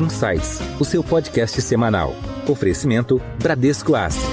Insights, o seu podcast semanal. Oferecimento Bradesco Asset.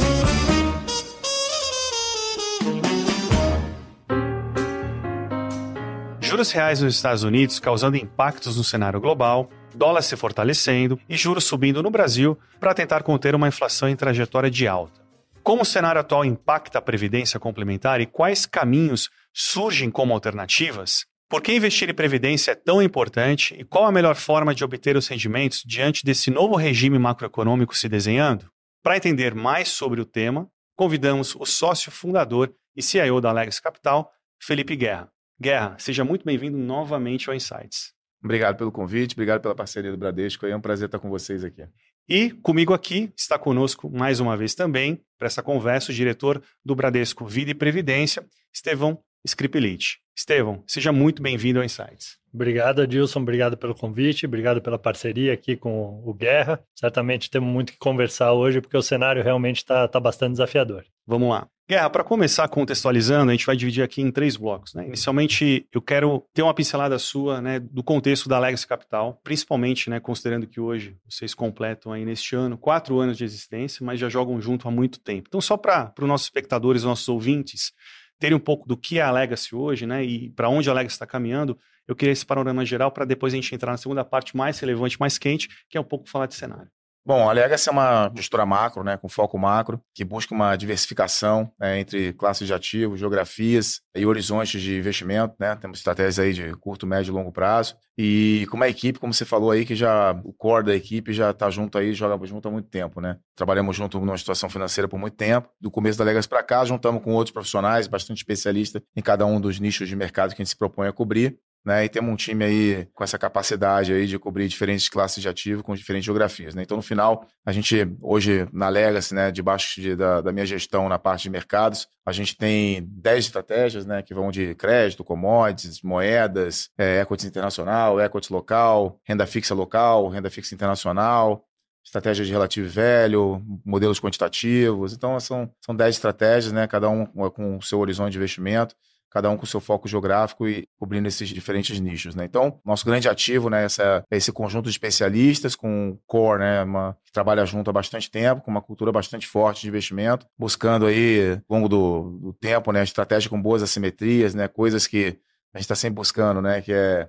Juros reais nos Estados Unidos causando impactos no cenário global, dólar se fortalecendo e juros subindo no Brasil para tentar conter uma inflação em trajetória de alta. Como o cenário atual impacta a previdência complementar e quais caminhos surgem como alternativas? Por que investir em previdência é tão importante e qual a melhor forma de obter os rendimentos diante desse novo regime macroeconômico se desenhando? Para entender mais sobre o tema, convidamos o sócio fundador e CIO da Legacy Capital, Felipe Guerra. Guerra, seja muito bem-vindo novamente ao Insights. Obrigado pelo convite, obrigado pela parceria do Bradesco. É um prazer estar com vocês aqui. E comigo aqui está conosco mais uma vez também, para essa conversa, o diretor do Bradesco Vida e Previdência, Estevão Scripelite. Estevão, seja muito bem-vindo ao Insights. Obrigado, Adilson. Obrigado pelo convite. Obrigado pela parceria aqui com o Guerra. Certamente temos muito que conversar hoje, porque o cenário realmente está tá bastante desafiador. Vamos lá. Guerra, para começar contextualizando, a gente vai dividir aqui em três blocos. Né? Inicialmente, eu quero ter uma pincelada sua né, do contexto da Legacy Capital, principalmente né, considerando que hoje vocês completam aí neste ano quatro anos de existência, mas já jogam junto há muito tempo. Então, só para os nossos espectadores, nossos ouvintes, terem um pouco do que é a Legacy hoje, né, e para onde a Legacy está caminhando, eu queria esse panorama geral para depois a gente entrar na segunda parte mais relevante, mais quente, que é um pouco falar de cenário. Bom, a Legacy é uma gestora macro, né, com foco macro, que busca uma diversificação né, entre classes de ativos, geografias e horizontes de investimento. Né? Temos estratégias aí de curto, médio e longo prazo. E com uma equipe, como você falou aí, que já o core da equipe já está junto aí, joga junto há muito tempo. Né? Trabalhamos junto numa situação financeira por muito tempo. Do começo da Legacy para cá, juntamos com outros profissionais, bastante especialistas em cada um dos nichos de mercado que a gente se propõe a cobrir né? E temos um time aí com essa capacidade aí de cobrir diferentes classes de ativo com diferentes geografias, né? Então, no final, a gente hoje na Legacy, né, debaixo de, da, da, minha gestão na parte de mercados, a gente tem 10 estratégias, né, que vão de crédito, commodities, moedas, é, equities internacional, equities local, renda fixa local, renda fixa internacional, estratégia de relativo velho, modelos quantitativos. Então, são, são 10 estratégias, né, cada um com o seu horizonte de investimento cada um com seu foco geográfico e cobrindo esses diferentes nichos, né? Então, nosso grande ativo, né, essa, é esse conjunto de especialistas com core, né, uma, que trabalha junto há bastante tempo, com uma cultura bastante forte de investimento, buscando aí, ao longo do, do tempo, né, estratégia com boas assimetrias, né, coisas que a gente está sempre buscando, né, que é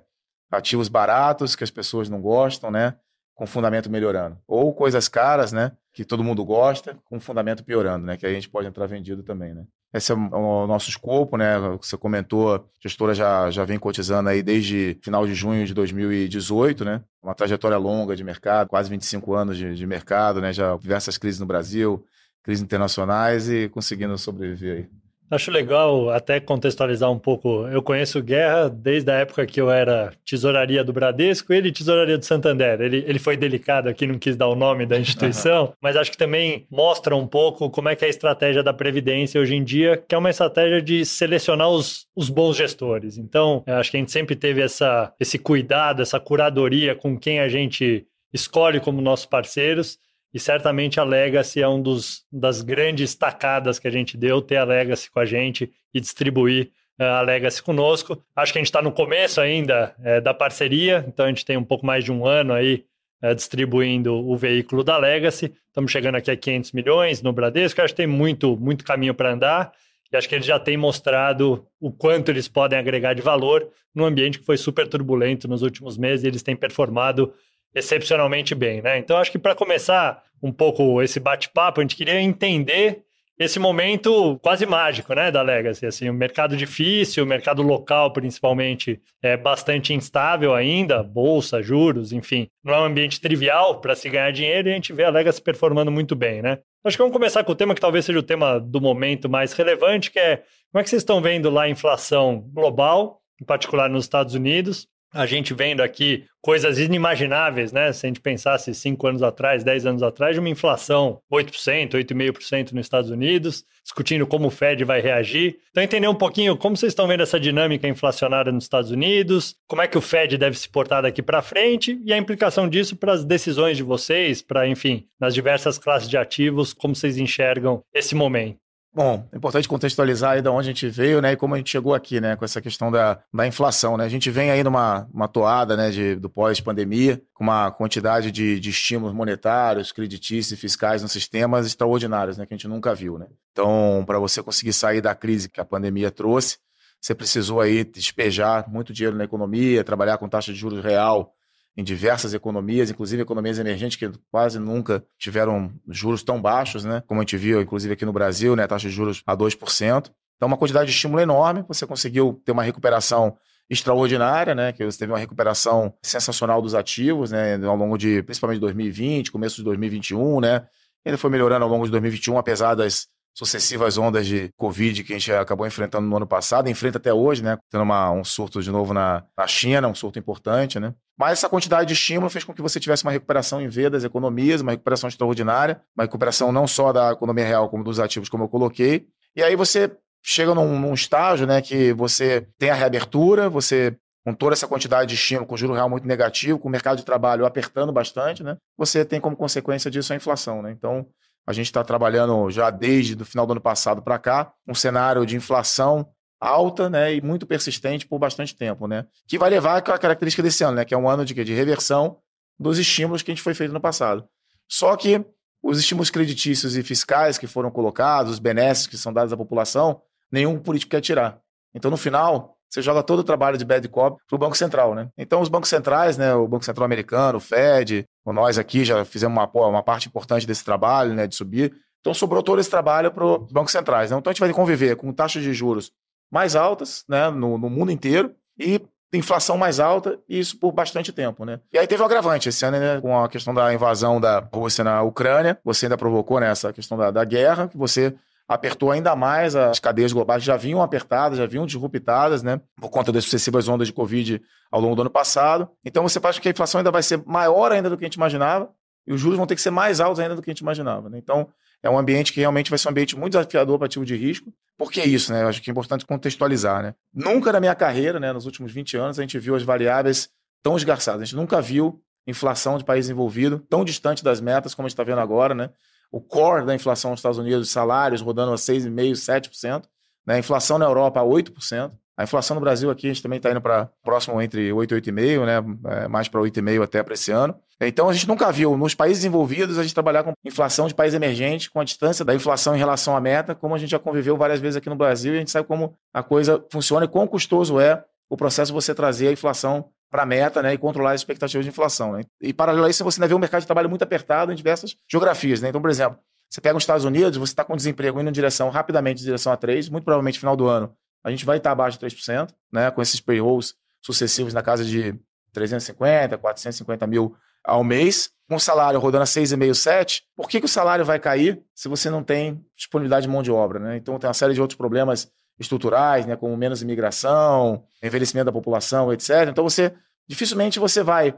ativos baratos que as pessoas não gostam, né, com fundamento melhorando, ou coisas caras, né, que todo mundo gosta, com fundamento piorando, né, que aí a gente pode entrar vendido também, né. Esse é o nosso escopo, né? Você comentou, a gestora já, já vem cotizando aí desde final de junho de 2018, né? Uma trajetória longa de mercado, quase 25 anos de, de mercado, né? Já diversas crises no Brasil, crises internacionais e conseguindo sobreviver aí. Acho legal até contextualizar um pouco. Eu conheço o Guerra desde a época que eu era tesouraria do Bradesco, ele tesouraria do Santander. Ele, ele foi delicado aqui, não quis dar o nome da instituição, mas acho que também mostra um pouco como é que é a estratégia da Previdência hoje em dia, que é uma estratégia de selecionar os, os bons gestores. Então, acho que a gente sempre teve essa, esse cuidado, essa curadoria com quem a gente escolhe como nossos parceiros e certamente a Legacy é um dos das grandes tacadas que a gente deu, ter a Legacy com a gente e distribuir uh, a Legacy conosco. Acho que a gente está no começo ainda uh, da parceria, então a gente tem um pouco mais de um ano aí uh, distribuindo o veículo da Legacy. Estamos chegando aqui a 500 milhões no Bradesco, acho que tem muito, muito caminho para andar. E acho que eles já têm mostrado o quanto eles podem agregar de valor num ambiente que foi super turbulento nos últimos meses. E eles têm performado excepcionalmente bem, né? Então acho que para começar um pouco esse bate-papo, a gente queria entender esse momento quase mágico, né, da Legacy, assim, o mercado difícil, o mercado local principalmente é bastante instável ainda, bolsa, juros, enfim, não é um ambiente trivial para se ganhar dinheiro e a gente vê a Legacy performando muito bem, né? Acho que vamos começar com o tema que talvez seja o tema do momento mais relevante, que é como é que vocês estão vendo lá a inflação global, em particular nos Estados Unidos, a gente vendo aqui coisas inimagináveis, né? Se a gente pensasse cinco anos atrás, dez anos atrás, de uma inflação 8%, 8,5% nos Estados Unidos, discutindo como o Fed vai reagir. Então, entender um pouquinho como vocês estão vendo essa dinâmica inflacionária nos Estados Unidos, como é que o Fed deve se portar daqui para frente e a implicação disso para as decisões de vocês, para, enfim, nas diversas classes de ativos, como vocês enxergam esse momento. Bom, é importante contextualizar aí de onde a gente veio, né, e como a gente chegou aqui, né, com essa questão da, da inflação, né. A gente vem aí numa uma toada, né, de, do pós-pandemia, com uma quantidade de, de estímulos monetários, creditícios e fiscais nos sistemas extraordinários, né, que a gente nunca viu, né. Então, para você conseguir sair da crise que a pandemia trouxe, você precisou aí despejar muito dinheiro na economia, trabalhar com taxa de juros real em diversas economias, inclusive economias emergentes que quase nunca tiveram juros tão baixos, né? Como a gente viu, inclusive aqui no Brasil, né? Taxa de juros a 2%. Então, uma quantidade de estímulo enorme. Você conseguiu ter uma recuperação extraordinária, né? Que você teve uma recuperação sensacional dos ativos, né? Ao longo de, principalmente 2020, começo de 2021, né? Ainda foi melhorando ao longo de 2021, apesar das sucessivas ondas de Covid que a gente acabou enfrentando no ano passado, enfrenta até hoje, né? Tendo uma, um surto de novo na, na China, um surto importante, né? Mas essa quantidade de estímulo fez com que você tivesse uma recuperação em V das economias, uma recuperação extraordinária, uma recuperação não só da economia real, como dos ativos, como eu coloquei. E aí você chega num, num estágio né, que você tem a reabertura, você com toda essa quantidade de estímulo, com juro real muito negativo, com o mercado de trabalho apertando bastante, né, você tem como consequência disso a inflação. Né? Então, a gente está trabalhando já desde o final do ano passado para cá, um cenário de inflação alta né, e muito persistente por bastante tempo, né? Que vai levar a característica desse ano, né? Que é um ano de, de reversão dos estímulos que a gente foi feito no passado. Só que os estímulos creditícios e fiscais que foram colocados, os benesses que são dados à população, nenhum político quer tirar. Então, no final, você joga todo o trabalho de bad cop para o Banco Central, né? Então, os bancos centrais, né, o Banco Central Americano, o Fed, nós aqui já fizemos uma, uma parte importante desse trabalho, né, de subir. Então, sobrou todo esse trabalho para os bancos centrais. Né? Então, a gente vai conviver com taxas de juros mais altas, né, no, no mundo inteiro e inflação mais alta, e isso por bastante tempo, né? E aí teve um agravante esse ano, né, com a questão da invasão da Rússia na Ucrânia, você ainda provocou né, essa questão da, da guerra, que você apertou ainda mais as cadeias globais, já vinham apertadas, já vinham disruptadas, né, por conta das sucessivas ondas de Covid ao longo do ano passado. Então você com que a inflação ainda vai ser maior ainda do que a gente imaginava, e os juros vão ter que ser mais altos ainda do que a gente imaginava, né? Então, é um ambiente que realmente vai ser um ambiente muito desafiador para ativo de risco. Por que isso, né? Eu acho que é importante contextualizar, né? Nunca na minha carreira, né, nos últimos 20 anos, a gente viu as variáveis tão esgarçadas. A gente nunca viu inflação de país desenvolvido tão distante das metas como a gente está vendo agora, né? O core da inflação nos Estados Unidos, salários rodando a 6,5%, 7%, né? a inflação na Europa a 8%. A inflação no Brasil aqui, a gente também está indo para próximo entre 8 e 8,5, né? É, mais para 8,5 até para esse ano. Então a gente nunca viu nos países desenvolvidos a gente trabalhar com inflação de país emergente, com a distância da inflação em relação à meta, como a gente já conviveu várias vezes aqui no Brasil, e a gente sabe como a coisa funciona e quão custoso é o processo de você trazer a inflação para a meta né, e controlar as expectativas de inflação. Né? E paralelo a isso, você ainda vê um mercado de trabalho muito apertado em diversas geografias. Né? Então, por exemplo, você pega os Estados Unidos, você está com desemprego indo em direção rapidamente em direção a 3, muito provavelmente no final do ano a gente vai estar abaixo de 3%, né, com esses payrolls sucessivos na casa de 350, 450 mil ao mês, com o salário rodando a 6,5, 7, por que, que o salário vai cair se você não tem disponibilidade de mão de obra? Né? Então tem uma série de outros problemas estruturais, né, como menos imigração, envelhecimento da população, etc. Então você dificilmente você vai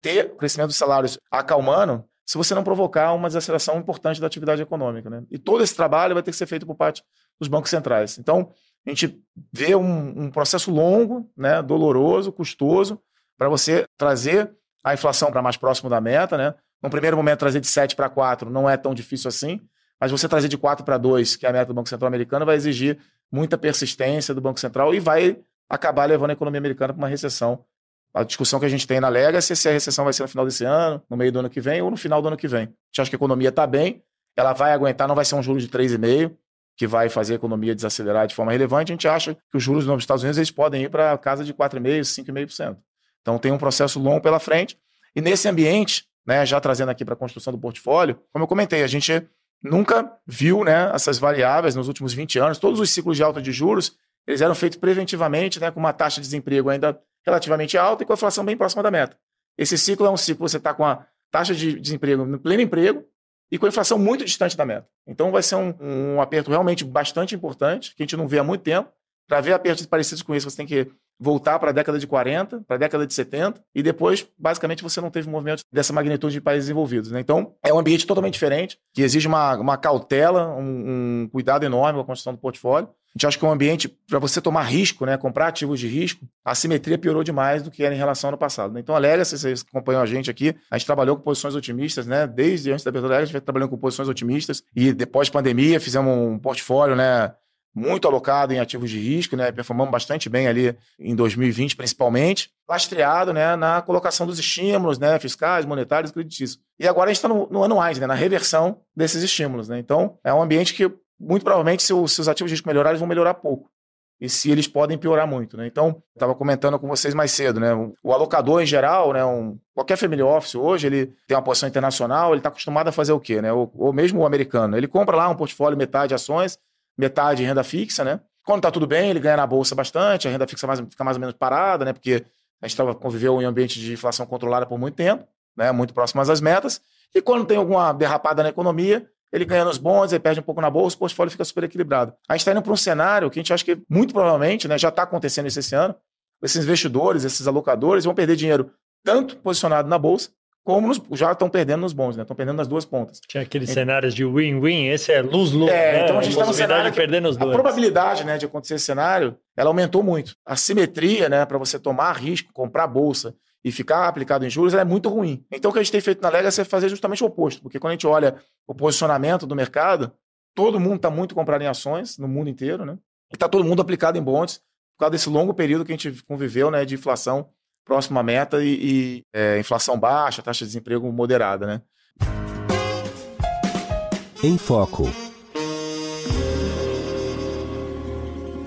ter crescimento dos salários acalmando se você não provocar uma desaceleração importante da atividade econômica. Né? E todo esse trabalho vai ter que ser feito por parte dos bancos centrais. Então, a gente vê um, um processo longo, né, doloroso, custoso, para você trazer a inflação para mais próximo da meta. Né? No primeiro momento, trazer de 7 para 4 não é tão difícil assim, mas você trazer de 4 para 2, que é a meta do Banco Central americano, vai exigir muita persistência do Banco Central e vai acabar levando a economia americana para uma recessão. A discussão que a gente tem na Legacy é se a recessão vai ser no final desse ano, no meio do ano que vem ou no final do ano que vem. A gente acha que a economia está bem, ela vai aguentar, não vai ser um juro de 3,5, que vai fazer a economia desacelerar de forma relevante. A gente acha que os juros nos Estados Unidos eles podem ir para casa de 4,5%, 5,5%. Então tem um processo longo pela frente. E nesse ambiente, né, já trazendo aqui para a construção do portfólio, como eu comentei, a gente nunca viu né, essas variáveis nos últimos 20 anos. Todos os ciclos de alta de juros eles eram feitos preventivamente, né, com uma taxa de desemprego ainda relativamente alta e com a inflação bem próxima da meta. Esse ciclo é um ciclo você está com a taxa de desemprego no pleno emprego e com a inflação muito distante da meta. Então vai ser um, um aperto realmente bastante importante, que a gente não vê há muito tempo. Para ver apertos parecidos com isso, você tem que voltar para a década de 40, para a década de 70, e depois, basicamente, você não teve movimento dessa magnitude de países desenvolvidos. Né? Então, é um ambiente totalmente diferente, que exige uma, uma cautela, um, um cuidado enorme com a construção do portfólio. A gente acha que é um ambiente para você tomar risco, né, comprar ativos de risco, a simetria piorou demais do que era em relação ao ano passado. Né? Então, a Legacy, vocês acompanham a gente aqui, a gente trabalhou com posições otimistas, né? Desde antes da abertura da a gente trabalhando com posições otimistas e depois da pandemia fizemos um portfólio, né, muito alocado em ativos de risco, né? Performamos bastante bem ali em 2020, principalmente, lastreado, né, na colocação dos estímulos, né, fiscais, monetários creditícios. E agora a gente está no, no ano mais, né, na reversão desses estímulos, né? Então, é um ambiente que muito provavelmente, se, os, se os ativos de risco melhorarem, vão melhorar pouco. E se eles podem piorar muito, né? Então, estava comentando com vocês mais cedo, né? O, o alocador em geral, né? Um, qualquer family office hoje, ele tem uma posição internacional, ele está acostumado a fazer o quê, né? Ou, ou mesmo o americano, ele compra lá um portfólio metade ações, metade renda fixa, né? Quando está tudo bem, ele ganha na bolsa bastante, a renda fixa mais, fica mais ou menos parada, né? Porque a gente tava, conviveu em ambiente de inflação controlada por muito tempo, né? Muito próximas às metas. E quando tem alguma derrapada na economia, ele ganha nos bons, ele perde um pouco na bolsa, o portfólio fica super equilibrado. A gente está indo para um cenário que a gente acha que muito provavelmente, né, já está acontecendo isso esse ano, esses investidores, esses alocadores vão perder dinheiro tanto posicionado na bolsa, como nos, já estão perdendo nos bons, né? Estão perdendo nas duas pontas. Tinha aqueles é, cenários de win-win, esse é luz-luz. É, né? então a gente está no cenário de perder nos a dois. probabilidade né, de acontecer esse cenário, ela aumentou muito. A simetria, né, para você tomar risco, comprar bolsa e ficar aplicado em juros é muito ruim. Então, o que a gente tem feito na Legacy é fazer justamente o oposto, porque quando a gente olha o posicionamento do mercado, todo mundo está muito comprado em ações no mundo inteiro, né? E está todo mundo aplicado em bonds por causa desse longo período que a gente conviveu, né, de inflação próxima à meta e, e é, inflação baixa, taxa de desemprego moderada, né? Em Foco.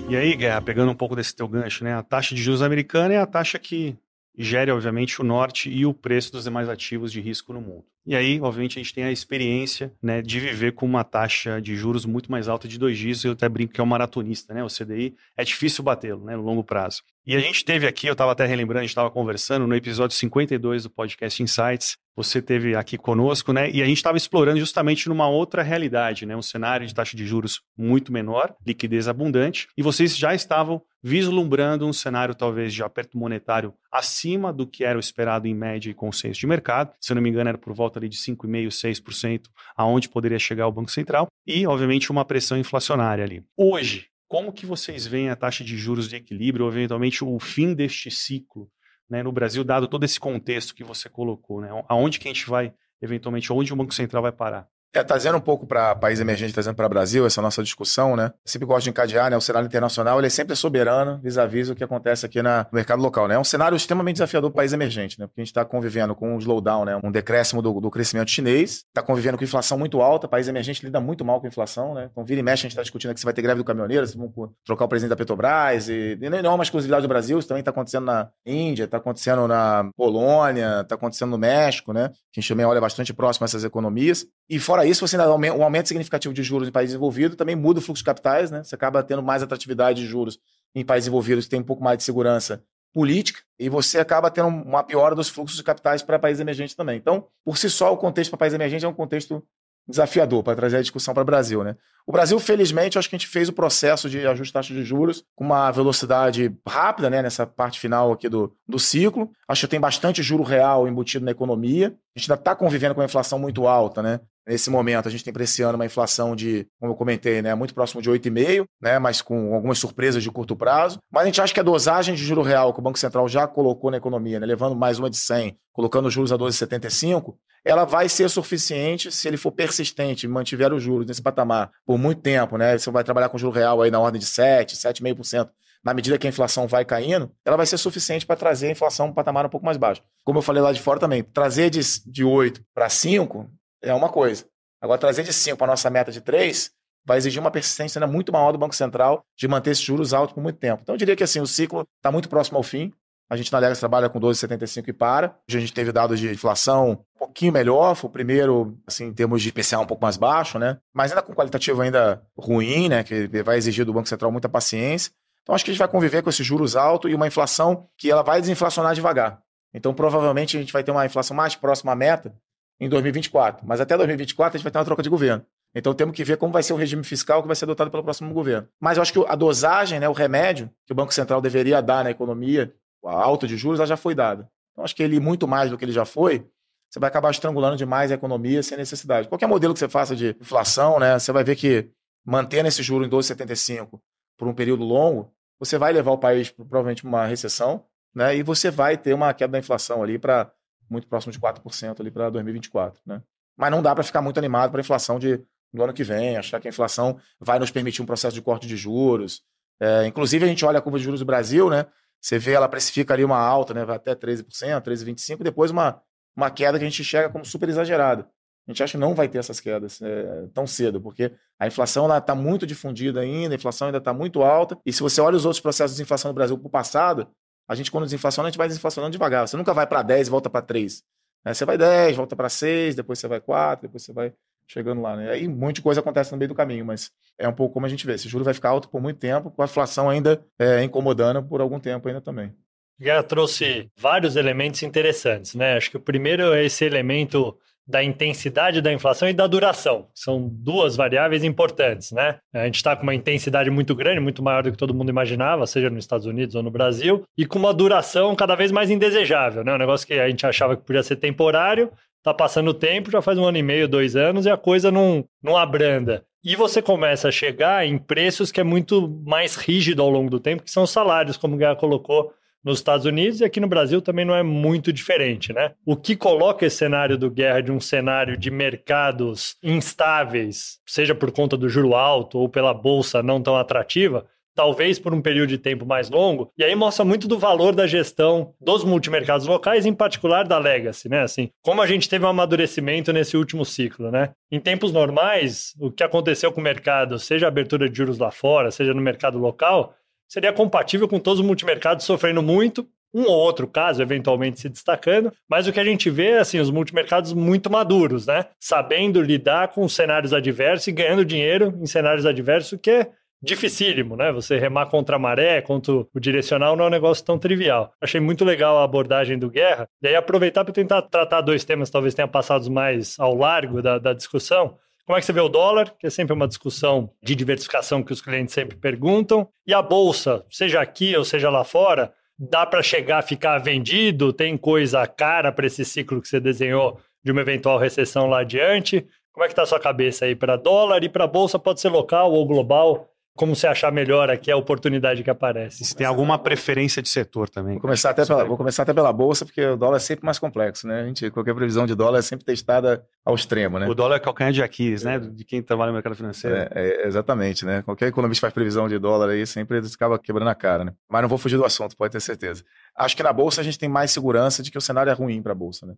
E aí, Guerra, pegando um pouco desse teu gancho, né? A taxa de juros americana é a taxa que gere, obviamente, o norte e o preço dos demais ativos de risco no mundo. E aí, obviamente, a gente tem a experiência né, de viver com uma taxa de juros muito mais alta de dois dígitos. Eu até brinco que é um maratonista, né? O CDI é difícil batê-lo né, no longo prazo. E a gente teve aqui, eu estava até relembrando, a gente estava conversando no episódio 52 do podcast Insights. Você teve aqui conosco, né? E a gente estava explorando justamente numa outra realidade, né? Um cenário de taxa de juros muito menor, liquidez abundante, e vocês já estavam vislumbrando um cenário talvez de aperto monetário acima do que era o esperado em média e consenso de mercado. Se eu não me engano, era por volta ali de 5,5%, 6%, aonde poderia chegar o Banco Central, e, obviamente, uma pressão inflacionária ali. Hoje, como que vocês veem a taxa de juros de equilíbrio, ou eventualmente o fim deste ciclo né, no Brasil, dado todo esse contexto que você colocou? Né? Aonde que a gente vai, eventualmente, onde o Banco Central vai parar? É, trazendo um pouco para país emergente, trazendo para Brasil, essa nossa discussão, né? Sempre gosto de encadear, né? O cenário internacional ele é sempre soberano vis-à-vis o que acontece aqui na, no mercado local, né? É um cenário extremamente desafiador para país emergente, né? Porque a gente está convivendo com um slowdown, né? Um decréscimo do, do crescimento chinês, está convivendo com inflação muito alta, país emergente lida muito mal com inflação, né? Então, vira e mexe, a gente está discutindo aqui se vai ter greve do caminhoneiro, se vão trocar o presidente da Petrobras, e, e não é uma exclusividade do Brasil, isso também está acontecendo na Índia, está acontecendo na Polônia, está acontecendo no México, né? A gente também olha bastante próximo a essas economias. E fora isso, você ainda aumenta aumento significativo de juros em países desenvolvidos também muda o fluxo de capitais, né? Você acaba tendo mais atratividade de juros em países desenvolvidos que tem um pouco mais de segurança política e você acaba tendo uma piora dos fluxos de capitais para países emergentes também. Então, por si só, o contexto para países emergentes é um contexto desafiador para trazer a discussão para o Brasil. Né? O Brasil, felizmente, acho que a gente fez o processo de ajuste de taxa de juros com uma velocidade rápida né, nessa parte final aqui do, do ciclo. Acho que tem bastante juro real embutido na economia. A gente ainda está convivendo com uma inflação muito alta, né? Nesse momento, a gente tem para esse ano uma inflação de, como eu comentei, né, muito próximo de 8,5, né, mas com algumas surpresas de curto prazo. Mas a gente acha que a dosagem de juro real que o Banco Central já colocou na economia, né, levando mais uma de 100, colocando os juros a 12,75, ela vai ser suficiente se ele for persistente, mantiver os juros nesse patamar por muito tempo, né? Você vai trabalhar com juro real aí na ordem de 7, 7,5%. Na medida que a inflação vai caindo, ela vai ser suficiente para trazer a inflação para um patamar um pouco mais baixo. Como eu falei lá de fora também, trazer de, de 8 para 5 é uma coisa. Agora, trazer de 5 para a nossa meta de 3 vai exigir uma persistência ainda muito maior do Banco Central de manter esses juros altos por muito tempo. Então, eu diria que assim, o ciclo está muito próximo ao fim. A gente na Legas trabalha com 12,75 e para. Hoje a gente teve dados de inflação um pouquinho melhor, foi o primeiro, assim, em termos de IPCA um pouco mais baixo, né? Mas ainda com qualitativo ainda ruim, né? Que vai exigir do Banco Central muita paciência. Então acho que a gente vai conviver com esses juros altos e uma inflação que ela vai desinflacionar devagar. Então provavelmente a gente vai ter uma inflação mais próxima à meta em 2024. Mas até 2024 a gente vai ter uma troca de governo. Então temos que ver como vai ser o regime fiscal que vai ser adotado pelo próximo governo. Mas eu acho que a dosagem, né, o remédio que o Banco Central deveria dar na economia, a alta de juros, ela já foi dada. Então acho que ele, muito mais do que ele já foi, você vai acabar estrangulando demais a economia sem necessidade. Qualquer modelo que você faça de inflação, né, você vai ver que mantendo esse juro em 12,75 por um período longo, você vai levar o país provavelmente uma recessão, né? E você vai ter uma queda da inflação ali para muito próximo de 4% ali para 2024, né? Mas não dá para ficar muito animado para a inflação de, do ano que vem, achar que a inflação vai nos permitir um processo de corte de juros. É, inclusive, a gente olha a curva de juros do Brasil, né? Você vê, ela precifica ali uma alta, né? Vai até 13%, 13,25%, depois uma, uma queda que a gente enxerga como super exagerada. A gente acha que não vai ter essas quedas é, tão cedo, porque a inflação está muito difundida ainda, a inflação ainda está muito alta. E se você olha os outros processos de inflação no Brasil para o passado, a gente, quando desinflaciona, a gente vai desinflacionando devagar. Você nunca vai para 10 e volta para 3. Né? Você vai 10, volta para 6, depois você vai 4, depois você vai chegando lá. Né? Aí um monte de coisa acontece no meio do caminho, mas é um pouco como a gente vê. Esse juro vai ficar alto por muito tempo, com a inflação ainda é, incomodando por algum tempo ainda também. Já trouxe vários elementos interessantes, né? Acho que o primeiro é esse elemento da intensidade da inflação e da duração. São duas variáveis importantes, né? A gente está com uma intensidade muito grande, muito maior do que todo mundo imaginava, seja nos Estados Unidos ou no Brasil, e com uma duração cada vez mais indesejável, né? Um negócio que a gente achava que podia ser temporário, tá passando o tempo, já faz um ano e meio, dois anos, e a coisa não, não abranda. E você começa a chegar em preços que é muito mais rígido ao longo do tempo, que são os salários, como o colocou nos Estados Unidos e aqui no Brasil também não é muito diferente, né? O que coloca esse cenário do guerra de um cenário de mercados instáveis, seja por conta do juro alto ou pela bolsa não tão atrativa, talvez por um período de tempo mais longo, e aí mostra muito do valor da gestão dos multimercados locais, em particular da Legacy, né? Assim, como a gente teve um amadurecimento nesse último ciclo, né? Em tempos normais, o que aconteceu com o mercado, seja a abertura de juros lá fora, seja no mercado local, seria compatível com todos os multimercados sofrendo muito, um ou outro caso eventualmente se destacando, mas o que a gente vê é assim, os multimercados muito maduros, né? Sabendo lidar com cenários adversos e ganhando dinheiro em cenários adversos, que é dificílimo, né? Você remar contra a maré, contra o direcional, não é um negócio tão trivial. Achei muito legal a abordagem do Guerra. E aí aproveitar para tentar tratar dois temas talvez tenham passado mais ao largo da, da discussão. Como é que você vê o dólar, que é sempre uma discussão de diversificação que os clientes sempre perguntam, e a bolsa, seja aqui ou seja lá fora, dá para chegar a ficar vendido? Tem coisa cara para esse ciclo que você desenhou de uma eventual recessão lá adiante? Como é que está a sua cabeça aí para dólar e para bolsa? Pode ser local ou global? Como você achar melhor aqui a oportunidade que aparece. Se tem alguma preferência de setor também. Vou começar, até pela, vou começar até pela bolsa, porque o dólar é sempre mais complexo, né? A gente, qualquer previsão de dólar é sempre testada ao extremo, né? O dólar é calcanhar de Aquiles, né? De quem trabalha no mercado financeiro. É, é, exatamente, né? Qualquer economista faz previsão de dólar aí, sempre acaba quebrando a cara, né? Mas não vou fugir do assunto, pode ter certeza. Acho que na bolsa a gente tem mais segurança de que o cenário é ruim para a bolsa, né?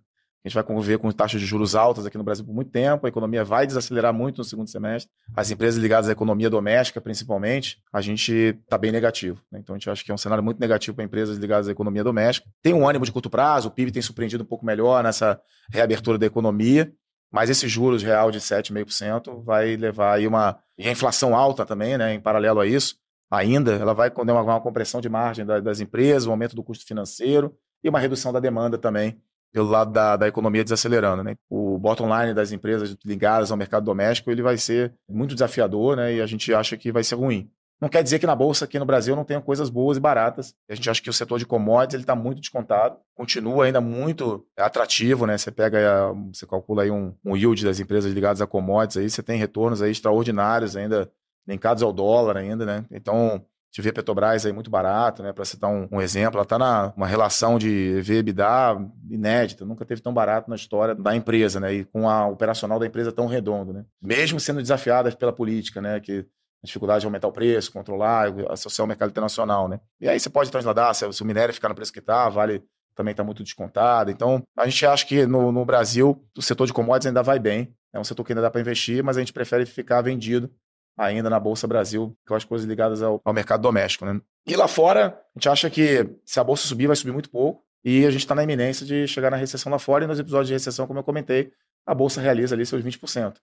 A gente vai conviver com taxas de juros altas aqui no Brasil por muito tempo, a economia vai desacelerar muito no segundo semestre. As empresas ligadas à economia doméstica, principalmente, a gente está bem negativo. Né? Então a gente acha que é um cenário muito negativo para empresas ligadas à economia doméstica. Tem um ânimo de curto prazo, o PIB tem surpreendido um pouco melhor nessa reabertura da economia, mas esses juros real de 7,5% vai levar aí uma. E a inflação alta também, né? Em paralelo a isso, ainda, ela vai ter uma, uma compressão de margem das empresas, um aumento do custo financeiro e uma redução da demanda também pelo lado da, da economia desacelerando. Né? O bottom line das empresas ligadas ao mercado doméstico ele vai ser muito desafiador né? e a gente acha que vai ser ruim. Não quer dizer que na bolsa aqui no Brasil não tenha coisas boas e baratas. A gente acha que o setor de commodities está muito descontado, continua ainda muito atrativo, né? Você pega, você calcula aí um, um yield das empresas ligadas a commodities, aí você tem retornos aí extraordinários ainda, linkados ao dólar ainda, né? Então gente vê Petrobras aí muito barato, né? Para citar um, um, exemplo, ela está na uma relação de EBITDA inédita, nunca teve tão barato na história da empresa, né? E com a operacional da empresa tão redondo, né? Mesmo sendo desafiada pela política, né? Que a dificuldade de aumentar o preço, controlar, associar o mercado internacional, né? E aí você pode transladar, se, se o minério ficar no preço que está, vale também está muito descontado. Então, a gente acha que no, no, Brasil o setor de commodities ainda vai bem. É um setor que ainda dá para investir, mas a gente prefere ficar vendido ainda na Bolsa Brasil, que eu acho coisas ligadas ao, ao, mercado doméstico. Né? E lá fora, a gente acha que se a Bolsa subir, vai subir muito pouco. E a gente está na iminência de chegar na recessão lá fora. E nos episódios de recessão, como eu comentei, a Bolsa realiza ali seus 20%.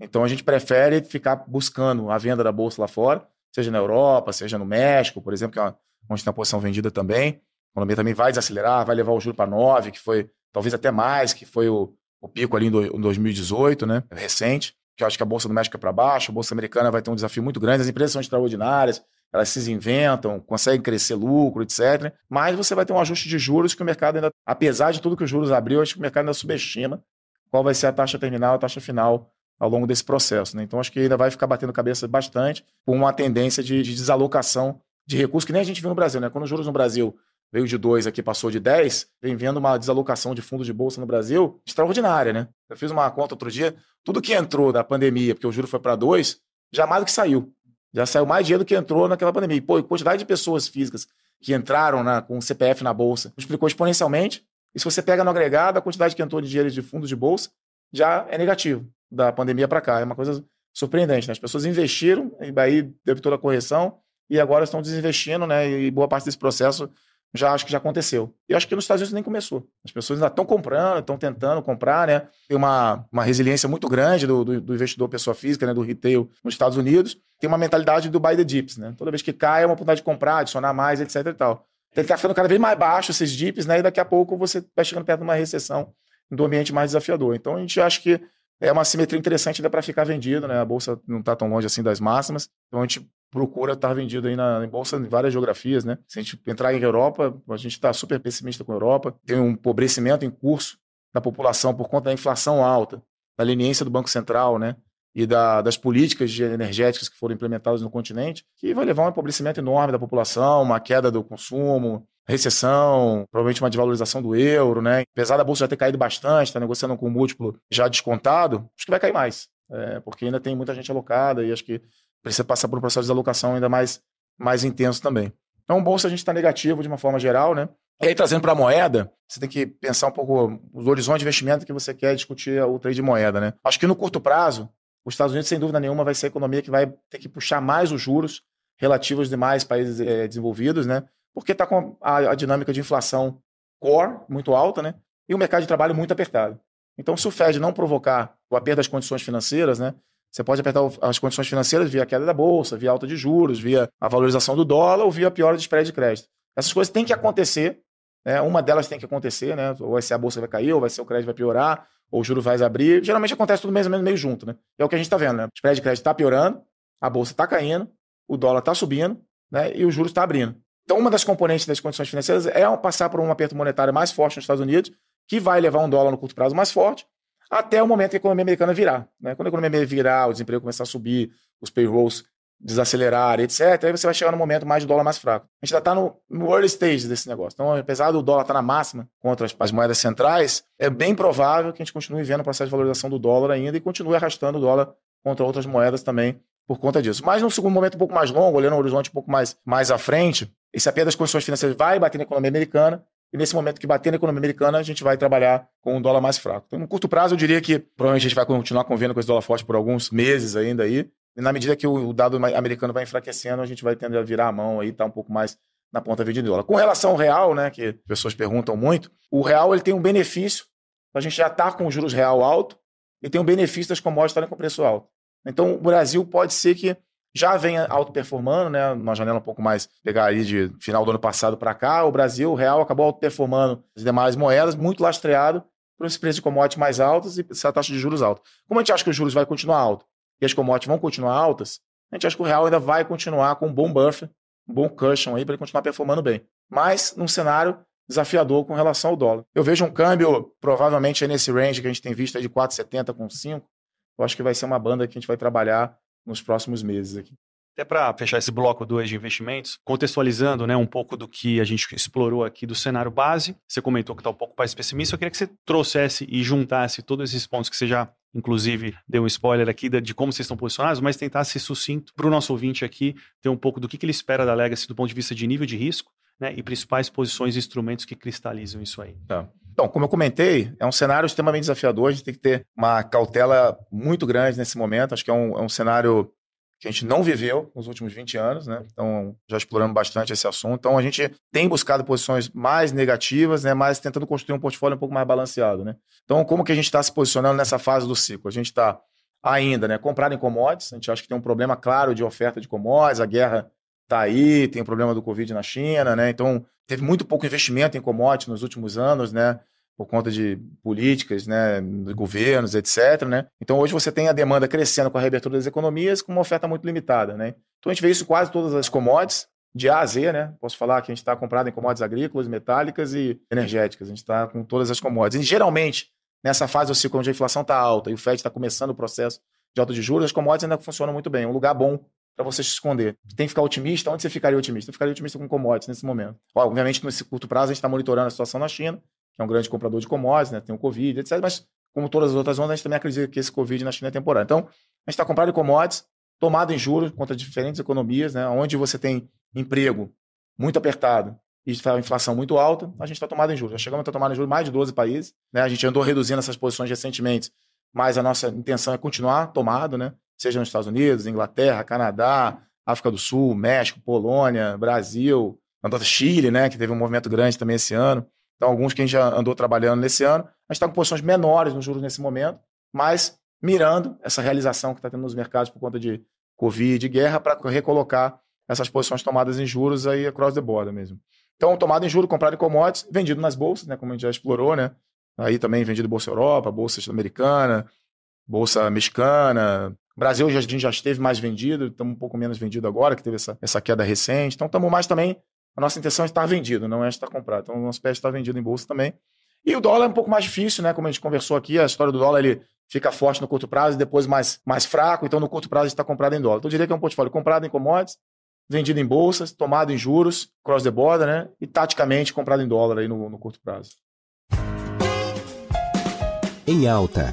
Então a gente prefere ficar buscando a venda da Bolsa lá fora, seja na Europa, seja no México, por exemplo, que é onde tem a posição vendida também. A economia também vai desacelerar, vai levar o juro para 9, que foi talvez até mais, que foi o, o pico ali em 2018, né? Recente que acho que a Bolsa do México é para baixo, a Bolsa Americana vai ter um desafio muito grande, as empresas são extraordinárias, elas se inventam, conseguem crescer lucro, etc. Mas você vai ter um ajuste de juros que o mercado ainda, apesar de tudo que os juros abriu, acho que o mercado ainda subestima qual vai ser a taxa terminal, a taxa final ao longo desse processo. Né? Então, acho que ainda vai ficar batendo cabeça bastante com uma tendência de, de desalocação de recursos que nem a gente viu no Brasil. Né? Quando os juros no Brasil veio de 2 aqui, passou de 10, vem vendo uma desalocação de fundos de bolsa no Brasil extraordinária. Né? Eu fiz uma conta outro dia, tudo que entrou da pandemia, porque o juro foi para 2, já mais do que saiu. Já saiu mais dinheiro do que entrou naquela pandemia. E, pô, a quantidade de pessoas físicas que entraram na, com o CPF na bolsa multiplicou exponencialmente. E se você pega no agregado, a quantidade que entrou de dinheiro de fundos de bolsa já é negativo da pandemia para cá. É uma coisa surpreendente. Né? As pessoas investiram, e aí teve toda a correção, e agora estão desinvestindo, né? E boa parte desse processo já acho que já aconteceu. E acho que nos Estados Unidos nem começou. As pessoas ainda estão comprando, estão tentando comprar, né? Tem uma, uma resiliência muito grande do, do, do, investidor pessoa física, né? Do retail nos Estados Unidos. Tem uma mentalidade do buy the dips, né? Toda vez que cai é uma oportunidade de comprar, adicionar mais, etc e tal. Ele está ficando cada vez mais baixo esses dips, né? E daqui a pouco você vai chegando perto de uma recessão do ambiente mais desafiador. Então a gente acha que é uma simetria interessante ainda para ficar vendido, né? A bolsa não está tão longe assim das máximas, então a gente procura estar tá vendido aí na em bolsa em várias geografias, né? Se a gente entrar em Europa, a gente está super pessimista com a Europa, tem um empobrecimento em curso da população por conta da inflação alta, da leniência do Banco Central, né? E da, das políticas energéticas que foram implementadas no continente, que vai levar um empobrecimento enorme da população, uma queda do consumo, recessão, provavelmente uma desvalorização do euro, né? Apesar da bolsa já ter caído bastante, está negociando com múltiplo já descontado, acho que vai cair mais, é, porque ainda tem muita gente alocada e acho que precisa passar por um processo de alocação ainda mais, mais intenso também. Então, bolsa a gente está negativo de uma forma geral, né? E aí, trazendo para a moeda, você tem que pensar um pouco os horizontes de investimento que você quer discutir o trade de moeda, né? Acho que no curto prazo, os Estados Unidos, sem dúvida nenhuma, vai ser a economia que vai ter que puxar mais os juros relativos aos demais países é, desenvolvidos, né? Porque está com a, a, dinâmica de inflação core muito alta, né? E o mercado de trabalho muito apertado. Então, se o Fed não provocar o aperto das condições financeiras, né? Você pode apertar as condições financeiras via queda da bolsa, via alta de juros, via a valorização do dólar ou via a piora de spread de crédito. Essas coisas têm que acontecer, né? Uma delas tem que acontecer, né? Ou vai ser a bolsa vai cair, ou vai ser o crédito vai piorar, ou o juro vai abrir. Geralmente acontece tudo mais ou menos meio junto, né? É o que a gente está vendo, né? O spread de crédito está piorando, a bolsa está caindo, o dólar está subindo, né? E o juros está abrindo. Então, uma das componentes das condições financeiras é passar por um aperto monetário mais forte nos Estados Unidos, que vai levar um dólar no curto prazo mais forte, até o momento que a economia americana virar. Né? Quando a economia virar, o desemprego começar a subir, os payrolls desacelerarem, etc., aí você vai chegar no momento mais de dólar mais fraco. A gente ainda está no, early stage desse negócio. Então, apesar do dólar estar tá na máxima contra as, moedas centrais, é bem provável que a gente continue vendo o processo de valorização do dólar ainda e continue arrastando o dólar contra outras moedas também por conta disso. Mas num segundo momento um pouco mais longo, olhando o horizonte um pouco mais, mais à frente, esse aperto das condições financeiras vai bater na economia americana, e nesse momento que bater na economia americana, a gente vai trabalhar com um dólar mais fraco. Então, no curto prazo, eu diria que provavelmente a gente vai continuar convivendo com esse dólar forte por alguns meses ainda aí. E na medida que o dado americano vai enfraquecendo, a gente vai tender a virar a mão aí, tá um pouco mais na ponta de dólar. Com relação ao real, né, que pessoas perguntam muito, o real ele tem um benefício, a gente já está com juros real alto, e tem um benefício das commodities estarem com preço alto. Então, o Brasil pode ser que já vem auto-performando, né? Uma janela um pouco mais, pegar aí de final do ano passado para cá, o Brasil, o real, acabou auto-performando as demais moedas, muito lastreado por esse preço de commodities mais altos e essa taxa de juros alta. Como a gente acha que os juros vai continuar alto e as commodities vão continuar altas, a gente acha que o real ainda vai continuar com um bom buffer, um bom cushion aí para ele continuar performando bem. Mas num cenário desafiador com relação ao dólar. Eu vejo um câmbio provavelmente nesse range que a gente tem visto aí de 4,70 com 5. Eu acho que vai ser uma banda que a gente vai trabalhar nos próximos meses aqui. Até para fechar esse bloco 2 de investimentos, contextualizando né, um pouco do que a gente explorou aqui do cenário base, você comentou que está um pouco mais pessimista, eu queria que você trouxesse e juntasse todos esses pontos que você já, inclusive, deu um spoiler aqui de, como vocês estão posicionados, mas tentar ser sucinto para o nosso ouvinte aqui ter um pouco do que, que ele espera da Legacy do ponto de vista de nível de risco né, e principais posições e instrumentos que cristalizam isso aí. Tá. Então, como eu comentei, é um cenário extremamente desafiador. A gente tem que ter uma cautela muito grande nesse momento. Acho que é um, é um cenário que a gente não viveu nos últimos 20 anos, né? Então, já exploramos bastante esse assunto. Então, a gente tem buscado posições mais negativas, né? Mas tentando construir um portfólio um pouco mais balanceado, né? Então, como que a gente está se posicionando nessa fase do ciclo? A gente está ainda, né? Comprado em commodities. A gente acha que tem um problema claro de oferta de commodities. A guerra está aí, tem o problema do Covid na China, né? Então, teve muito pouco investimento em commodities nos últimos anos, né? Por conta de políticas, né, de governos, etc. Né? Então hoje você tem a demanda crescendo com a reabertura das economias, com uma oferta muito limitada. Né? Então a gente vê isso em quase todas as commodities, de A a Z, né? Posso falar que a gente está comprado em commodities agrícolas, metálicas e energéticas. A gente está com todas as commodities. E geralmente, nessa fase do ciclo onde a inflação está alta e o Fed está começando o processo de alta de juros, as commodities ainda funcionam muito bem. É um lugar bom para você se esconder. Tem que ficar otimista. Onde você ficaria otimista? Eu ficaria otimista com commodities nesse momento. Obviamente, nesse curto prazo, a gente está monitorando a situação na China, que é um grande comprador de commodities, né? tem o Covid, etc. Mas, como todas as outras ondas, a gente também acredita que esse Covid na China é temporário. Então, a gente está comprando commodities, tomado em juros contra diferentes economias, né? onde você tem emprego muito apertado e inflação muito alta, a gente está tomado em juros. Já chegamos a tomado em juros mais de 12 países. Né? A gente andou reduzindo essas posições recentemente, mas a nossa intenção é continuar tomado, né? seja nos Estados Unidos, Inglaterra, Canadá, África do Sul, México, Polônia, Brasil, Chile, né? que teve um movimento grande também esse ano. Então, alguns que a gente já andou trabalhando nesse ano. A gente está com posições menores nos juros nesse momento, mas mirando essa realização que está tendo nos mercados por conta de Covid e guerra para recolocar essas posições tomadas em juros aí across the board mesmo. Então, tomado em juros, comprado em commodities, vendido nas bolsas, né, como a gente já explorou, né? Aí também vendido Bolsa Europa, Bolsa Americana, Bolsa Mexicana. Brasil já, a gente já esteve mais vendido, estamos um pouco menos vendido agora, que teve essa, essa queda recente. Então, estamos mais também. A nossa intenção é estar vendido, não é estar comprado. Então, o nosso pé está vendido em bolsa também. E o dólar é um pouco mais difícil, né? Como a gente conversou aqui, a história do dólar ele fica forte no curto prazo e depois mais, mais fraco. Então, no curto prazo, está comprado em dólar. Então, eu diria que é um portfólio comprado em commodities, vendido em bolsas, tomado em juros, cross the border, né? E taticamente comprado em dólar aí no, no curto prazo. Em alta.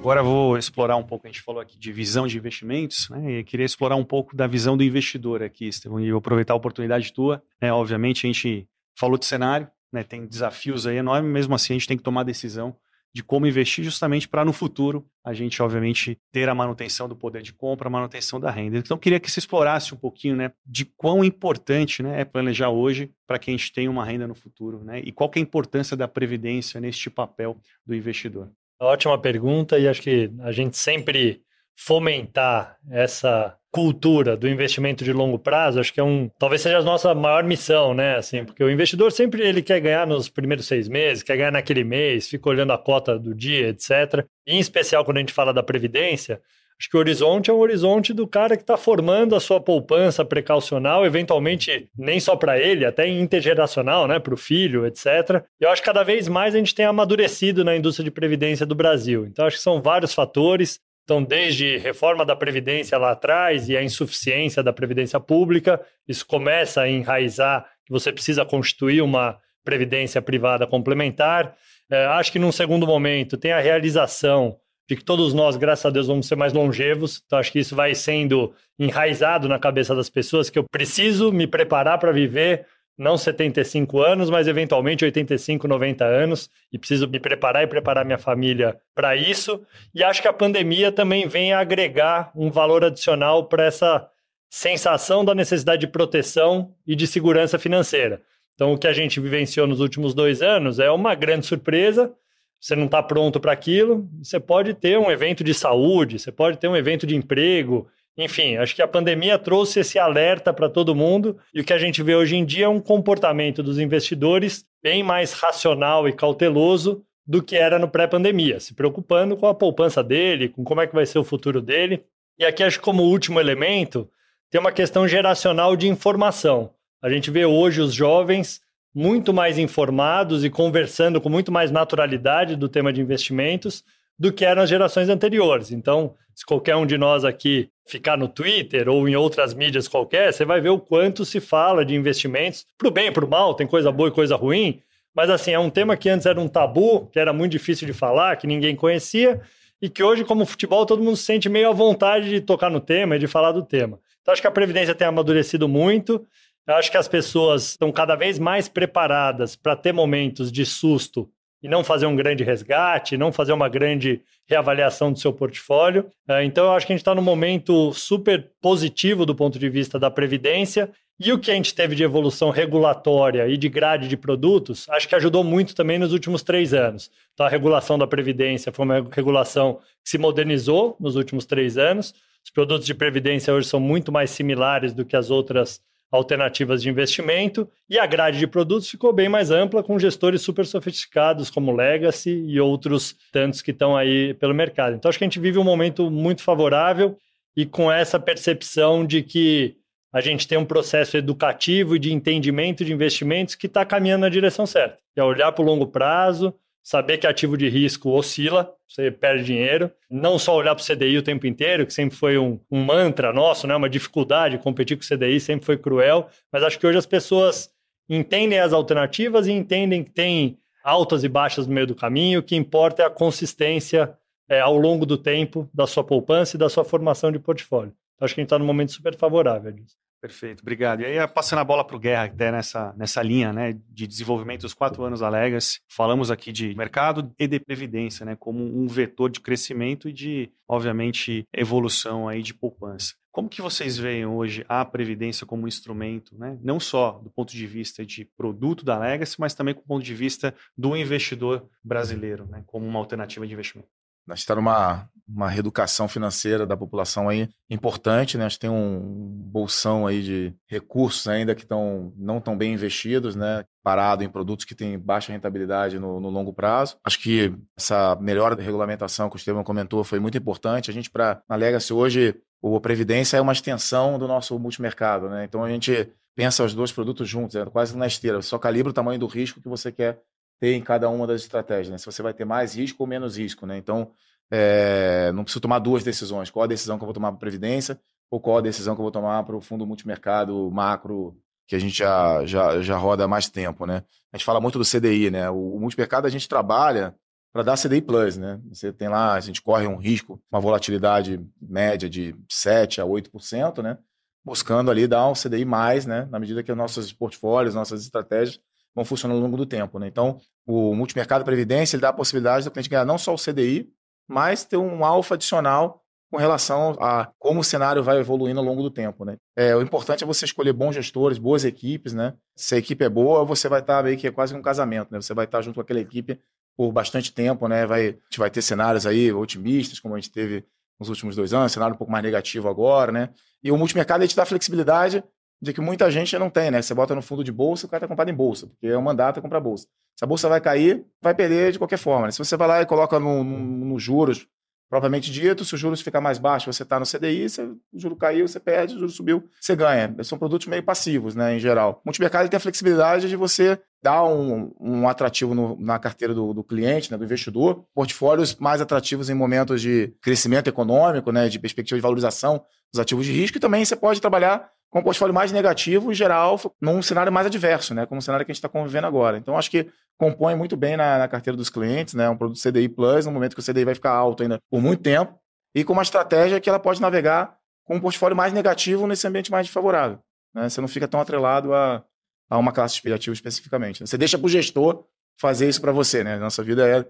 Agora vou explorar um pouco, a gente falou aqui de visão de investimentos, né? E queria explorar um pouco da visão do investidor aqui, Estevão, e aproveitar a oportunidade tua. Né? Obviamente, a gente falou de cenário, né? tem desafios aí enormes, mesmo assim a gente tem que tomar decisão de como investir justamente para no futuro a gente, obviamente, ter a manutenção do poder de compra, a manutenção da renda. Então, queria que você explorasse um pouquinho né, de quão importante né, é planejar hoje para que a gente tenha uma renda no futuro né, e qual que é a importância da previdência neste papel do investidor. Ótima pergunta e acho que a gente sempre fomentar essa cultura do investimento de longo prazo, acho que é um, talvez seja a nossa maior missão, né? Assim, porque o investidor sempre ele quer ganhar nos primeiros seis meses, quer ganhar naquele mês, fica olhando a cota do dia, etc. E, em especial quando a gente fala da previdência, acho que o horizonte é um horizonte do cara que está formando a sua poupança precaucional, eventualmente nem só para ele, até intergeracional, né? Para o filho, etc. Eu acho que cada vez mais a gente tem amadurecido na indústria de previdência do Brasil. Então, acho que são vários fatores. Então, desde reforma da Previdência lá atrás e a insuficiência da Previdência Pública, isso começa a enraizar que você precisa constituir uma Previdência privada complementar. É, acho que num segundo momento tem a realização de que todos nós, graças a Deus, vamos ser mais longevos. Então, acho que isso vai sendo enraizado na cabeça das pessoas, que eu preciso me preparar para viver não 75 anos, mas eventualmente 85, 90 anos, e preciso me preparar e preparar minha família para isso. E acho que a pandemia também vem agregar um valor adicional para essa sensação da necessidade de proteção e de segurança financeira. Então, o que a gente vivenciou nos últimos dois anos é uma grande surpresa. Você não está pronto para aquilo. Você pode ter um evento de saúde, você pode ter um evento de emprego, enfim, acho que a pandemia trouxe esse alerta para todo mundo e o que a gente vê hoje em dia é um comportamento dos investidores bem mais racional e cauteloso do que era no pré-pandemia, se preocupando com a poupança dele, com como é que vai ser o futuro dele. E aqui acho que como último elemento, tem uma questão geracional de informação. A gente vê hoje os jovens muito mais informados e conversando com muito mais naturalidade do tema de investimentos do que eram as gerações anteriores. Então, se qualquer um de nós aqui ficar no Twitter ou em outras mídias qualquer, você vai ver o quanto se fala de investimentos, para o bem e para o mal, tem coisa boa e coisa ruim, mas assim, é um tema que antes era um tabu, que era muito difícil de falar, que ninguém conhecia, e que hoje, como futebol, todo mundo se sente meio à vontade de tocar no tema e de falar do tema. Então, acho que a Previdência tem amadurecido muito, eu acho que as pessoas estão cada vez mais preparadas para ter momentos de susto e não fazer um grande resgate, não fazer uma grande reavaliação do seu portfólio. É, então, eu acho que a gente está num momento super positivo do ponto de vista da previdência. E o que a gente teve de evolução regulatória e de grade de produtos, acho que ajudou muito também nos últimos três anos. Então, a regulação da Previdência foi uma regulação que se modernizou nos últimos três anos. Os produtos de Previdência hoje são muito mais similares do que as outras alternativas de investimento e a grade de produtos ficou bem mais ampla com gestores super sofisticados como Legacy e outros tantos que estão aí pelo mercado. Então acho que a gente vive um momento muito favorável e com essa percepção de que a gente tem um processo educativo e de entendimento de investimentos que está caminhando na direção certa. É olhar para o longo prazo, saber que ativo de risco oscila, você perde dinheiro. Não só olhar para o CDI o tempo inteiro, que sempre foi um, um, mantra nosso, né? uma dificuldade, competir com o CDI sempre foi cruel, mas acho que hoje as pessoas entendem as alternativas e entendem que tem altas e baixas no meio do caminho, o que importa é a consistência é, ao longo do tempo da sua poupança e da sua formação de portfólio. Acho que a gente está num momento super favorável disso. Perfeito, obrigado. E aí, passando a bola para o Guerra, até nessa, nessa linha né, de desenvolvimento dos quatro anos da Legacy, falamos aqui de mercado e de previdência, né, como um vetor de crescimento e de, obviamente, evolução aí de poupança. Como que vocês veem hoje a previdência como instrumento, né, não só do ponto de vista de produto da Legacy, mas também do ponto de vista do investidor brasileiro, né, como uma alternativa de investimento? A gente está numa uma reeducação financeira da população aí importante, né? A gente tem um bolsão aí de recursos ainda que estão não tão bem investidos, né? Parado em produtos que têm baixa rentabilidade no, no longo prazo. Acho que essa melhora da regulamentação que o Estevam comentou foi muito importante. A gente, para na Legacy hoje, o Previdência é uma extensão do nosso multimercado, né? Então a gente pensa os dois produtos juntos, é quase na esteira. Só calibra o tamanho do risco que você quer ter em cada uma das estratégias, né? Se você vai ter mais risco ou menos risco, né? Então, é, não preciso tomar duas decisões. Qual a decisão que eu vou tomar para a Previdência ou qual a decisão que eu vou tomar para o fundo multimercado macro que a gente já, já, já roda há mais tempo, né? A gente fala muito do CDI, né? O, o multimercado a gente trabalha para dar CDI Plus, né? Você tem lá, a gente corre um risco, uma volatilidade média de 7 a 8%, né? Buscando ali dar um CDI mais, né? Na medida que os nossos portfólios, nossas estratégias vão funcionando ao longo do tempo. Né? Então, o multimercado previdência ele dá a possibilidade do cliente ganhar não só o CDI, mas ter um alfa adicional com relação a como o cenário vai evoluindo ao longo do tempo. Né? É, o importante é você escolher bons gestores, boas equipes. Né? Se a equipe é boa, você vai estar meio que é quase um casamento. Né? Você vai estar junto com aquela equipe por bastante tempo. Né? Vai, a gente vai ter cenários aí otimistas, como a gente teve nos últimos dois anos, cenário um pouco mais negativo agora. Né? E o multimercado ele te dá flexibilidade de que muita gente não tem, né? Você bota no fundo de bolsa, o cara está comprado em bolsa, porque é um mandato é comprar bolsa. Se a bolsa vai cair, vai perder de qualquer forma. Né? Se você vai lá e coloca nos no, no juros propriamente dito, se os juros ficar mais baixo, você está no CDI, se o juro caiu, você perde, o juro subiu, você ganha. São produtos meio passivos, né, em geral. O multimercado tem a flexibilidade de você dar um, um atrativo no, na carteira do, do, cliente, né, do investidor, portfólios mais atrativos em momentos de crescimento econômico, né, de perspectiva de valorização dos ativos de risco, e também você pode trabalhar com um portfólio mais negativo, em geral, num cenário mais adverso, né? Como o cenário que a gente está convivendo agora. Então, acho que compõe muito bem na, na, carteira dos clientes, né? Um produto CDI Plus, no momento que o CDI vai ficar alto ainda por muito tempo, e com uma estratégia que ela pode navegar com um portfólio mais negativo nesse ambiente mais desfavorável. Né? Você não fica tão atrelado a, a uma classe de ativo especificamente. Né? Você deixa para o gestor fazer isso para você, né? Nossa vida é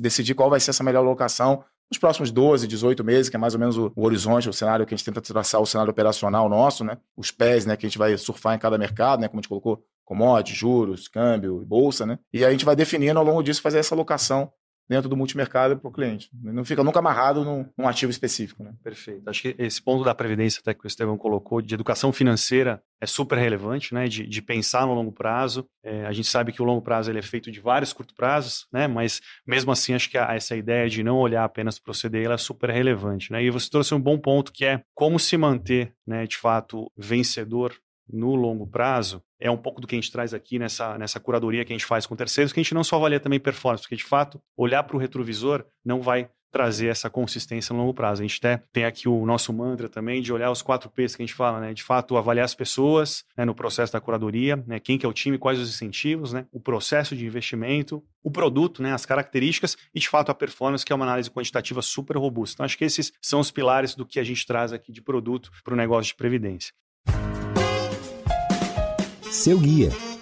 decidir qual vai ser essa melhor locação nos próximos 12, 18 meses, que é mais ou menos o, o, horizonte, o cenário que a gente tenta traçar, o cenário operacional nosso, né? Os pés, né, que a gente vai surfar em cada mercado, né, como a gente colocou, commodities, juros, câmbio, bolsa, né? E a gente vai definindo ao longo disso fazer essa alocação dentro do multimercado para o cliente. Não fica nunca amarrado num, num, ativo específico. Né? Perfeito. Acho que esse ponto da previdência até que o Estevão colocou, de educação financeira, é super relevante, né? De, de pensar no longo prazo. É, a gente sabe que o longo prazo ele é feito de vários curto prazos, né? Mas mesmo assim, acho que a, essa ideia de não olhar apenas para o CDI ela é super relevante, né? E você trouxe um bom ponto que é como se manter, né? De fato, vencedor no longo prazo é um pouco do que a gente traz aqui nessa, nessa curadoria que a gente faz com terceiros, que a gente não só avalia também performance, porque de fato, olhar para o retrovisor não vai trazer essa consistência no longo prazo. A gente até tem aqui o nosso mantra também de olhar os quatro P's que a gente fala, né? De fato, avaliar as pessoas né, no processo da curadoria, né? Quem que é o time, quais os incentivos, né? O processo de investimento, o produto, né? As características e, de fato, a performance, que é uma análise quantitativa super robusta. Então, acho que esses são os pilares do que a gente traz aqui de produto para o negócio de previdência seu guia.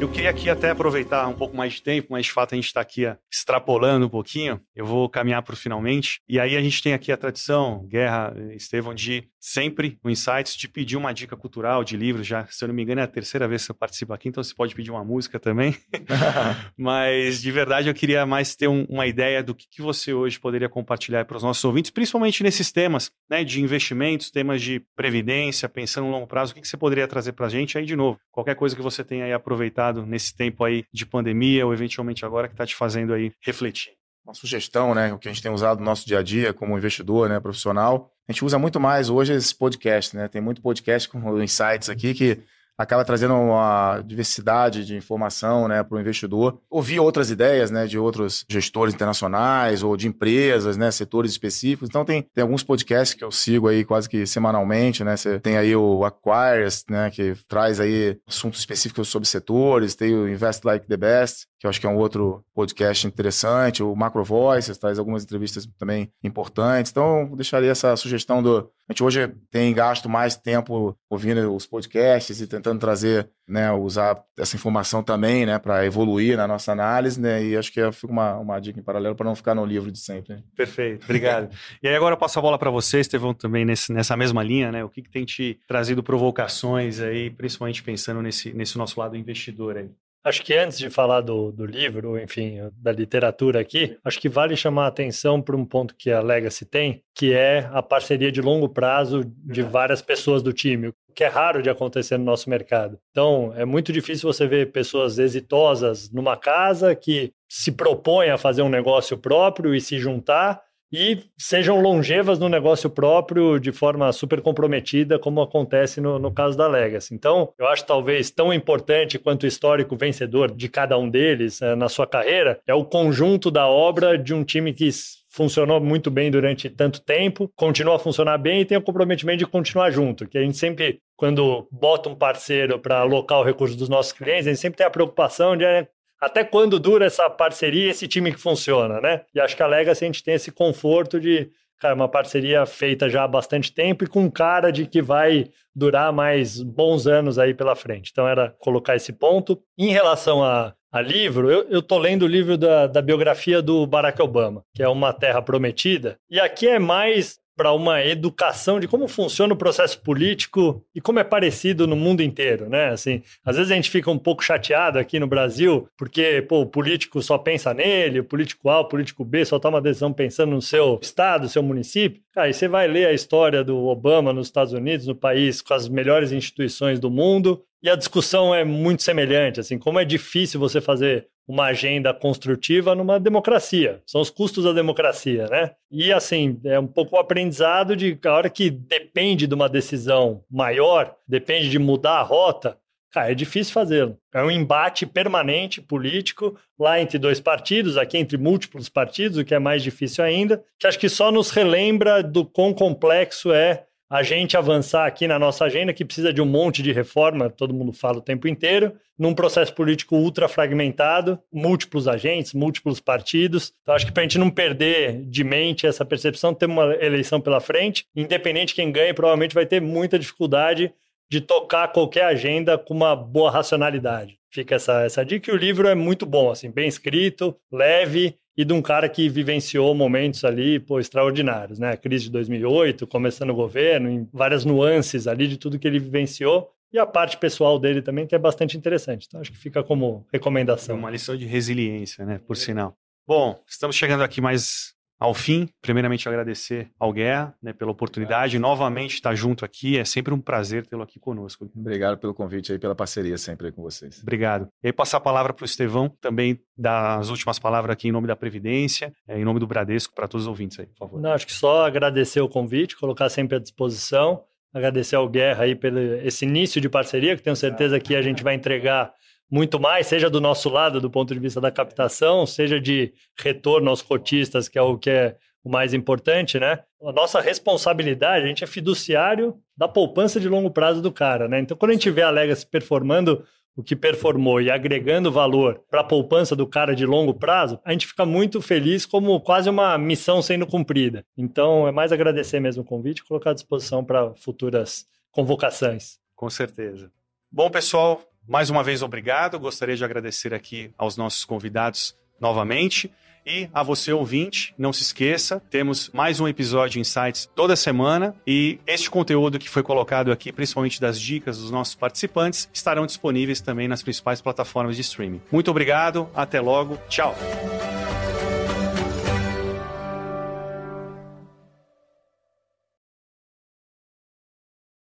Eu queria aqui até aproveitar um pouco mais de tempo, mas de fato a gente está aqui extrapolando um pouquinho. Eu vou caminhar para o finalmente. E aí a gente tem aqui a tradição, Guerra, Estevão, de sempre o Insights, de pedir uma dica cultural de livros. Já, se eu não me engano, é a terceira vez que eu participo aqui, então você pode pedir uma música também. mas de verdade eu queria mais ter um, uma ideia do que, que você hoje poderia compartilhar para os nossos ouvintes, principalmente nesses temas né, de investimentos, temas de previdência, pensando no longo prazo. O que, que você poderia trazer para a gente aí de novo? Qualquer coisa que você tenha aí aproveitado nesse tempo aí de pandemia ou eventualmente agora que está te fazendo aí refletir? uma sugestão, né, o que a gente tem usado no nosso dia a dia como investidor, né, profissional. A gente usa muito mais hoje esse podcast, né? Tem muito podcast com insights aqui que acaba trazendo uma diversidade de informação né, para o investidor. Ouvir outras ideias né, de outros gestores internacionais ou de empresas, né, setores específicos. Então tem, tem alguns podcasts que eu sigo aí quase que semanalmente, né? Você tem aí o Acquires, né, que traz aí assuntos específicos sobre setores, tem o Invest Like the Best, que eu acho que é um outro podcast interessante, o Macro Voices traz algumas entrevistas também importantes. Então, deixaria essa sugestão do a gente hoje tem gasto mais tempo ouvindo os podcasts e tentando trazer, né, usar essa informação também, né, para evoluir na nossa análise, né, e acho que fica uma, uma dica em paralelo para não ficar no livro de sempre. Né? Perfeito, obrigado. e aí agora eu passo a bola para você, Estevão, também nesse, nessa mesma linha, né, o que, que tem te trazido provocações aí, principalmente pensando nesse, nesse nosso lado investidor aí? Acho que antes de falar do, do livro, enfim, da literatura aqui, acho que vale chamar a atenção para um ponto que a Legacy tem, que é a parceria de longo prazo de várias pessoas do time, o que é raro de acontecer no nosso mercado. Então, é muito difícil você ver pessoas exitosas numa casa que se propõem a fazer um negócio próprio e se juntar e sejam longevas no negócio próprio de forma super comprometida, como acontece no, no caso da Legacy. Então, eu acho talvez tão importante quanto o histórico vencedor de cada um deles é, na sua carreira é o conjunto da obra de um time que funcionou muito bem durante tanto tempo, continua a funcionar bem e tem o comprometimento de continuar junto, que a gente sempre quando bota um parceiro para alocar o recurso dos nossos clientes, a gente sempre tem a preocupação de é, até quando dura essa parceria, esse time que funciona, né? E acho que a Legacy a gente tem esse conforto de, cara, uma parceria feita já há bastante tempo e com cara de que vai durar mais bons anos aí pela frente. Então era colocar esse ponto. Em relação a, a livro, eu, eu tô lendo o livro da, da biografia do Barack Obama, que é Uma Terra Prometida. E aqui é mais para uma educação de como funciona o processo político e como é parecido no mundo inteiro, né? Assim, às vezes a gente fica um pouco chateado aqui no Brasil porque, pô, o político só pensa nele, o político A, o político B só toma decisão pensando no seu estado, seu município. Aí você vai ler a história do Obama nos Estados Unidos, no país com as melhores instituições do mundo, e a discussão é muito semelhante, assim, como é difícil você fazer uma agenda construtiva numa democracia. São os custos da democracia, né? E assim, é um pouco o aprendizado de a hora que depende de uma decisão maior, depende de mudar a rota, cara, é difícil fazê-lo. É um embate permanente político lá entre dois partidos, aqui entre múltiplos partidos, o que é mais difícil ainda, que acho que só nos relembra do quão complexo é a gente avançar aqui na nossa agenda, que precisa de um monte de reforma, todo mundo fala o tempo inteiro, num processo político ultra fragmentado, múltiplos agentes, múltiplos partidos. Então, acho que para a gente não perder de mente essa percepção, temos uma eleição pela frente, independente quem ganhe, provavelmente vai ter muita dificuldade de tocar qualquer agenda com uma boa racionalidade. Fica essa, essa dica e o livro é muito bom, assim, bem escrito, leve e de um cara que vivenciou momentos ali pô, extraordinários, né? A crise de 2008, começando o governo, em várias nuances ali de tudo que ele vivenciou e a parte pessoal dele também, que é bastante interessante. Então, acho que fica como recomendação. É uma lição de resiliência, né? Por sinal. Bom, estamos chegando aqui mais ao fim, primeiramente agradecer ao Guerra né, pela oportunidade, novamente estar junto aqui, é sempre um prazer tê-lo aqui conosco. Obrigado pelo convite aí, pela parceria sempre aí com vocês. Obrigado. E aí passar a palavra para o Estevão, também dar as últimas palavras aqui em nome da Previdência, é, em nome do Bradesco, para todos os ouvintes aí, por favor. Não, acho que só agradecer o convite, colocar sempre à disposição, agradecer ao Guerra aí pelo esse início de parceria, que tenho certeza que a gente vai entregar muito mais, seja do nosso lado, do ponto de vista da captação, seja de retorno aos cotistas, que é o que é o mais importante, né? A nossa responsabilidade, a gente é fiduciário da poupança de longo prazo do cara, né? Então, quando a gente vê a Legacy performando o que performou e agregando valor para a poupança do cara de longo prazo, a gente fica muito feliz como quase uma missão sendo cumprida. Então, é mais agradecer mesmo o convite e colocar à disposição para futuras convocações. Com certeza. Bom, pessoal, mais uma vez, obrigado. Gostaria de agradecer aqui aos nossos convidados novamente. E a você, ouvinte, não se esqueça, temos mais um episódio Insights toda semana e este conteúdo que foi colocado aqui, principalmente das dicas dos nossos participantes, estarão disponíveis também nas principais plataformas de streaming. Muito obrigado, até logo, tchau!